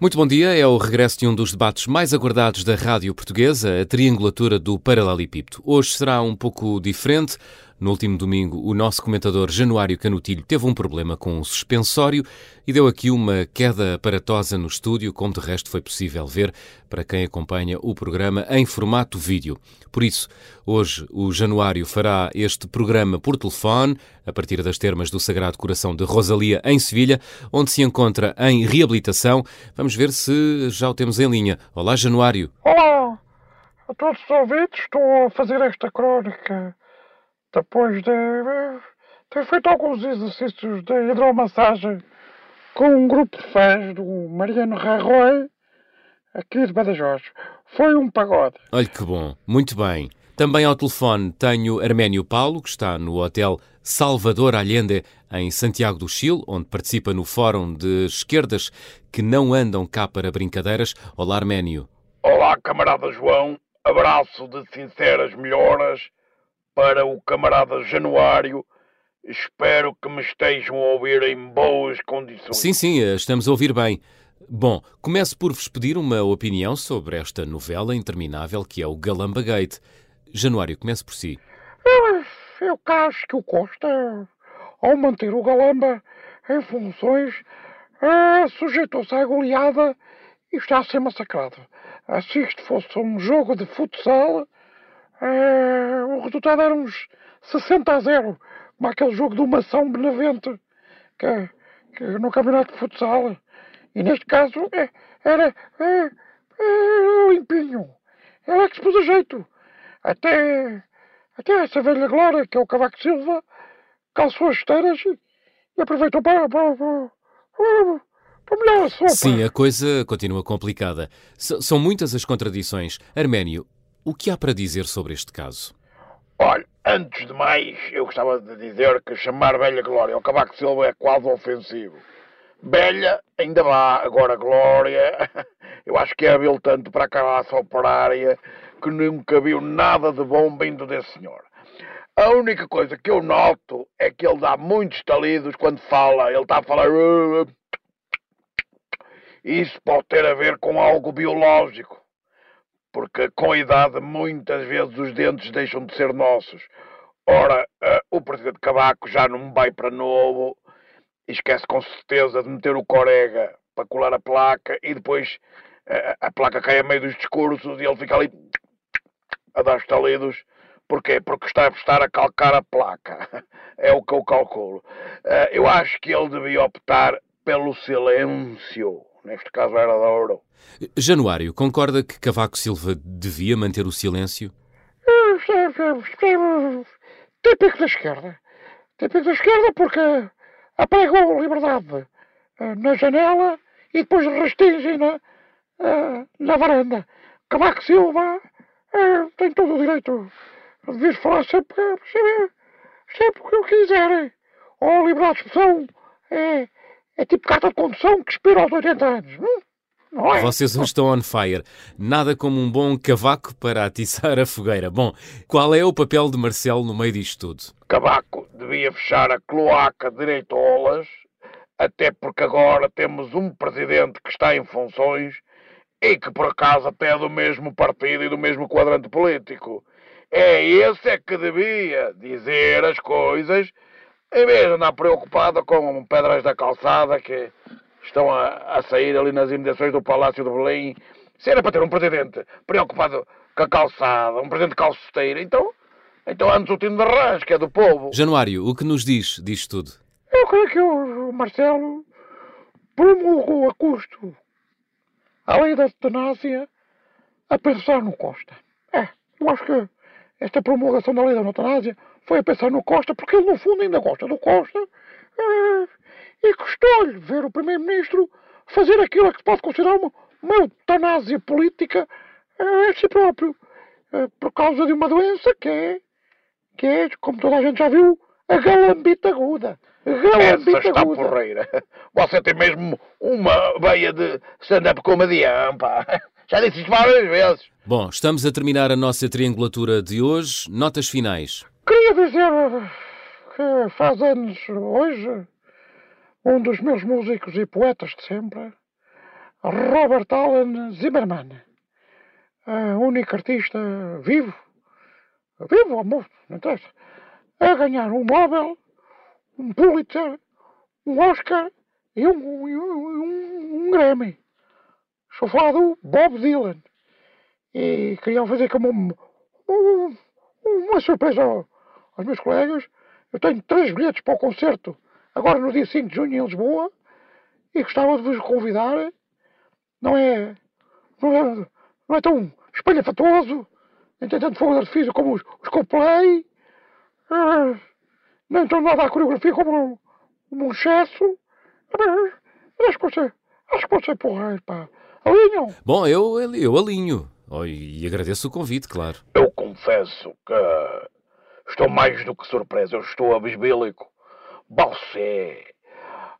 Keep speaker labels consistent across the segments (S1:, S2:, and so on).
S1: Muito bom dia, é o regresso de um dos debates mais aguardados da rádio portuguesa, a triangulatura do Paralelepípedo. Hoje será um pouco diferente. No último domingo, o nosso comentador Januário Canutilho teve um problema com o suspensório e deu aqui uma queda aparatosa no estúdio, como de resto foi possível ver para quem acompanha o programa em formato vídeo. Por isso, hoje o Januário fará este programa por telefone, a partir das termas do Sagrado Coração de Rosalia, em Sevilha, onde se encontra em reabilitação. Vamos ver se já o temos em linha. Olá, Januário.
S2: Olá a todos os ouvintes. Estou a fazer esta crónica depois de ter feito alguns exercícios de hidromassagem com um grupo de fãs do Mariano Rajoy aqui de Badajoz. Foi um pagode.
S1: Olha que bom, muito bem. Também ao telefone tenho Arménio Paulo, que está no Hotel Salvador Allende, em Santiago do Chile, onde participa no Fórum de Esquerdas que não andam cá para brincadeiras. Olá, Arménio.
S3: Olá, camarada João. Abraço de sinceras melhoras para o camarada Januário. Espero que me estejam a ouvir em boas condições.
S1: Sim, sim, estamos a ouvir bem. Bom, começo por vos pedir uma opinião sobre esta novela interminável que é o Galamba Gate. Januário, comece por si.
S2: Eu, eu acho que o Costa, ao manter o Galamba em funções, é, sujeitou-se à goleada e está a ser massacrado. Se isto fosse um jogo de futsal, é, o resultado era uns 60 a 0, como aquele jogo do Mação Benavente, que, que no campeonato de futsal. E neste caso é, era, é, é, limpinho. Ele é que se pôs a jeito. Até, até essa velha glória, que é o Cavaco Silva, calçou as esteiras e, e aproveitou para, para, para, para.
S1: Sim, a coisa continua complicada. S são muitas as contradições. Arménio, o que há para dizer sobre este caso?
S3: Olha, antes de mais, eu gostava de dizer que chamar Velha Glória ao Cavaco Silva é quase ofensivo. Velha, ainda vá, agora Glória, eu acho que é habil tanto para a classe operária que nunca viu nada de bom vindo desse senhor. A única coisa que eu noto é que ele dá muitos talidos quando fala. Ele está a falar. Isso pode ter a ver com algo biológico porque com a idade muitas vezes os dentes deixam de ser nossos. Ora, uh, o presidente Cavaco já não vai para novo, esquece com certeza de meter o corega para colar a placa e depois uh, a placa cai a meio dos discursos e ele fica ali a dar estalidos. Porquê? Porque está a estar a calcar a placa. É o que eu calculo. Uh, eu acho que ele devia optar pelo silêncio. Neste caso era da ouro.
S1: Januário, concorda que Cavaco Silva devia manter o silêncio?
S2: Típico da esquerda. Típico da esquerda porque apregou liberdade eh, na janela e depois restringe na, eh, na varanda. Cavaco Silva eh, tem todo o direito de vir falar sempre, sempre, sempre o que eu quiser. Ou liberdade de expressão é, é tipo carta de condução que expira aos 80 anos. Hum?
S1: É? Vocês hoje estão on fire. Nada como um bom cavaco para atiçar a fogueira. Bom, qual é o papel de Marcelo no meio disto tudo?
S3: Cavaco devia fechar a cloaca direitolas, até porque agora temos um presidente que está em funções e que por acaso até é do mesmo partido e do mesmo quadrante político. É esse é que devia dizer as coisas em vez de andar preocupado com pedras da calçada que estão a, a sair ali nas imediações do Palácio de Belém. Se era para ter um presidente preocupado com a calçada, um presidente calceteiro, então, então antes o time de Rãs, que é do povo.
S1: Januário, o que nos diz disto tudo?
S2: Eu creio que o Marcelo promulgou a custo a lei da eutanásia a pensar no Costa. É, eu acho que esta promulgação da lei da eutanásia foi a pensar no Costa, porque ele no fundo ainda gosta do Costa. É, e custou-lhe ver o Primeiro-Ministro fazer aquilo que se pode considerar uma, uma eutanásia política a si próprio, eh, por causa de uma doença que é, que é, como toda a gente já viu, a galambita aguda.
S3: Galambita Essa está aguda. porreira. Você tem mesmo uma veia de stand-up comedian, pá. Já disse isto várias vezes.
S1: Bom, estamos a terminar a nossa triangulatura de hoje. Notas finais.
S2: Queria dizer que faz anos hoje um dos meus músicos e poetas de sempre, Robert Allen Zimmerman, a único artista vivo, vivo ou morto, não interessa, a ganhar um Nobel, um Pulitzer, um Oscar e um, um, um, um Grammy. Estou a falar do Bob Dylan. E queriam fazer como um, uma surpresa aos meus colegas. Eu tenho três bilhetes para o concerto, agora no dia 5 de junho em Lisboa, e gostava de vos convidar. Não é, não é, não é tão espalhafatoso, nem tem tanto fogo de artifício como os, os Coldplay, uh, nem tão nada a coreografia como, como um excesso. Uh, acho que você, acho que você porreiro, pá. Alinham?
S1: Bom, eu, eu alinho. Oh, e agradeço o convite, claro.
S3: Eu confesso que estou mais do que surpreso. Eu estou abisbílico. Você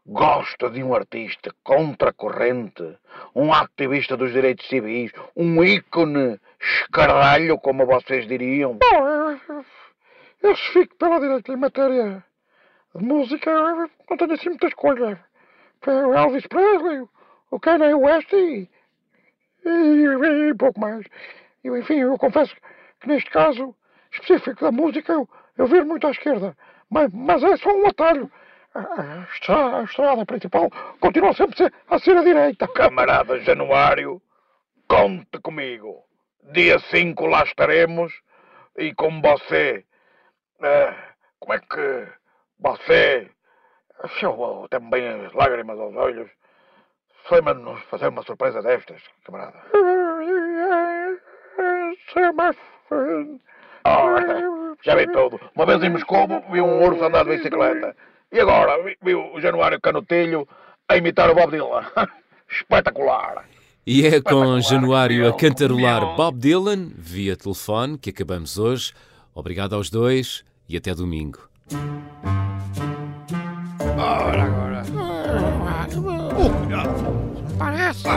S3: gosta de um artista contracorrente, um ativista dos direitos civis, um ícone escaralho, como vocês diriam?
S2: Bom, eu, eu fico pela direita em matéria de música, não tenho assim muita escolha. Foi o Elvis Presley, o Kanye West e, e, e pouco mais. E, enfim, eu confesso que neste caso específico da música eu, eu viro muito à esquerda. Mas, mas é só um atalho. A, estrada, a estrada principal continua sempre a ser a direita.
S3: Camarada Januário, conte comigo. Dia 5 lá estaremos e com você. Uh, como é que você. Eu também as lágrimas aos olhos. Lembra-nos fazer uma surpresa destas, camarada? Oh, já vi tudo. Uma vez em Moscou vi um urso andar de bicicleta. E agora vi, vi o Januário Canutilho a imitar o Bob Dylan. Espetacular!
S1: E é com Januário a cantarolar Bob Dylan via telefone que acabamos hoje. Obrigado aos dois e até domingo.
S3: Ora agora.
S2: Parece.